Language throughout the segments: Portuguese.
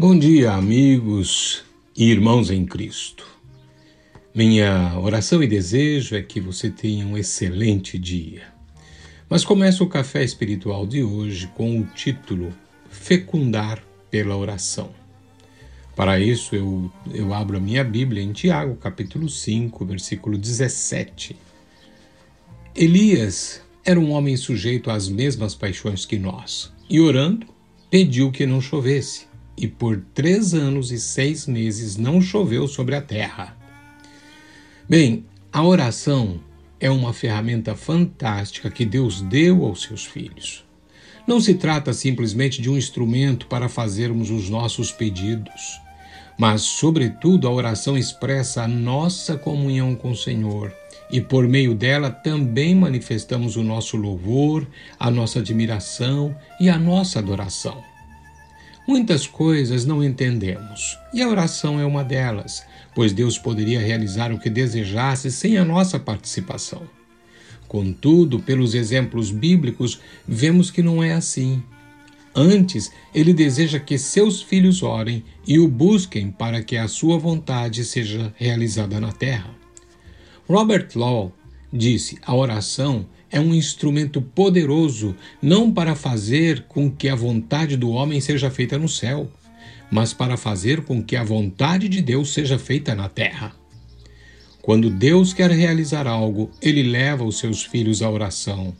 Bom dia, amigos e irmãos em Cristo. Minha oração e desejo é que você tenha um excelente dia. Mas começo o café espiritual de hoje com o título Fecundar pela oração. Para isso, eu, eu abro a minha Bíblia em Tiago, capítulo 5, versículo 17. Elias era um homem sujeito às mesmas paixões que nós, e orando, pediu que não chovesse e por três anos e seis meses não choveu sobre a terra. Bem, a oração é uma ferramenta fantástica que Deus deu aos seus filhos. Não se trata simplesmente de um instrumento para fazermos os nossos pedidos, mas, sobretudo, a oração expressa a nossa comunhão com o Senhor e, por meio dela, também manifestamos o nosso louvor, a nossa admiração e a nossa adoração. Muitas coisas não entendemos, e a oração é uma delas, pois Deus poderia realizar o que desejasse sem a nossa participação. Contudo, pelos exemplos bíblicos, vemos que não é assim. Antes, ele deseja que seus filhos orem e o busquem para que a sua vontade seja realizada na terra. Robert Law disse: a oração é um instrumento poderoso não para fazer com que a vontade do homem seja feita no céu, mas para fazer com que a vontade de Deus seja feita na terra. Quando Deus quer realizar algo, ele leva os seus filhos à oração.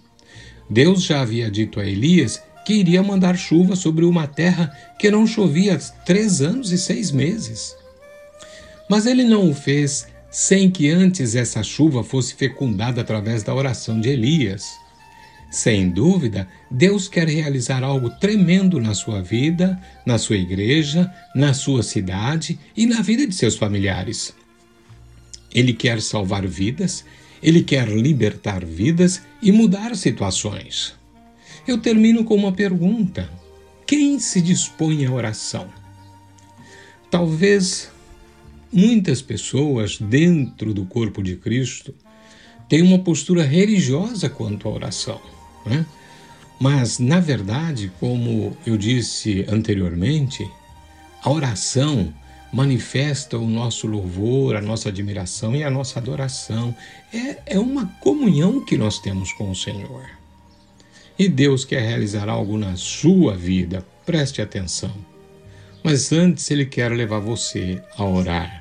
Deus já havia dito a Elias que iria mandar chuva sobre uma terra que não chovia há três anos e seis meses. Mas ele não o fez sem que antes essa chuva fosse fecundada através da oração de Elias. Sem dúvida, Deus quer realizar algo tremendo na sua vida, na sua igreja, na sua cidade e na vida de seus familiares. Ele quer salvar vidas, ele quer libertar vidas e mudar situações. Eu termino com uma pergunta: quem se dispõe à oração? Talvez Muitas pessoas dentro do corpo de Cristo têm uma postura religiosa quanto à oração. Né? Mas, na verdade, como eu disse anteriormente, a oração manifesta o nosso louvor, a nossa admiração e a nossa adoração. É, é uma comunhão que nós temos com o Senhor. E Deus quer realizar algo na sua vida, preste atenção. Mas antes Ele quer levar você a orar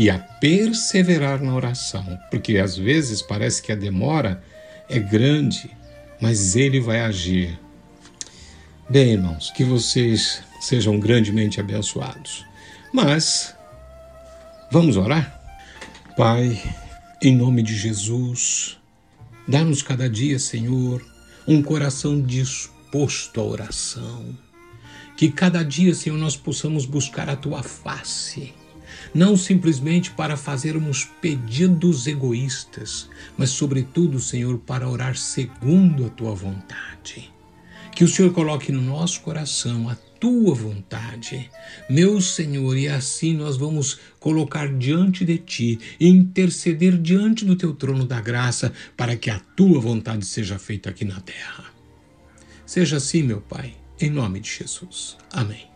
e a perseverar na oração, porque às vezes parece que a demora é grande, mas ele vai agir. Bem, irmãos, que vocês sejam grandemente abençoados. Mas vamos orar? Pai, em nome de Jesus, dá-nos cada dia, Senhor, um coração disposto à oração. Que cada dia, Senhor, nós possamos buscar a tua face não simplesmente para fazermos pedidos egoístas, mas, sobretudo, Senhor, para orar segundo a tua vontade. Que o Senhor coloque no nosso coração a tua vontade, meu Senhor, e assim nós vamos colocar diante de ti e interceder diante do teu trono da graça para que a tua vontade seja feita aqui na terra. Seja assim, meu Pai, em nome de Jesus. Amém.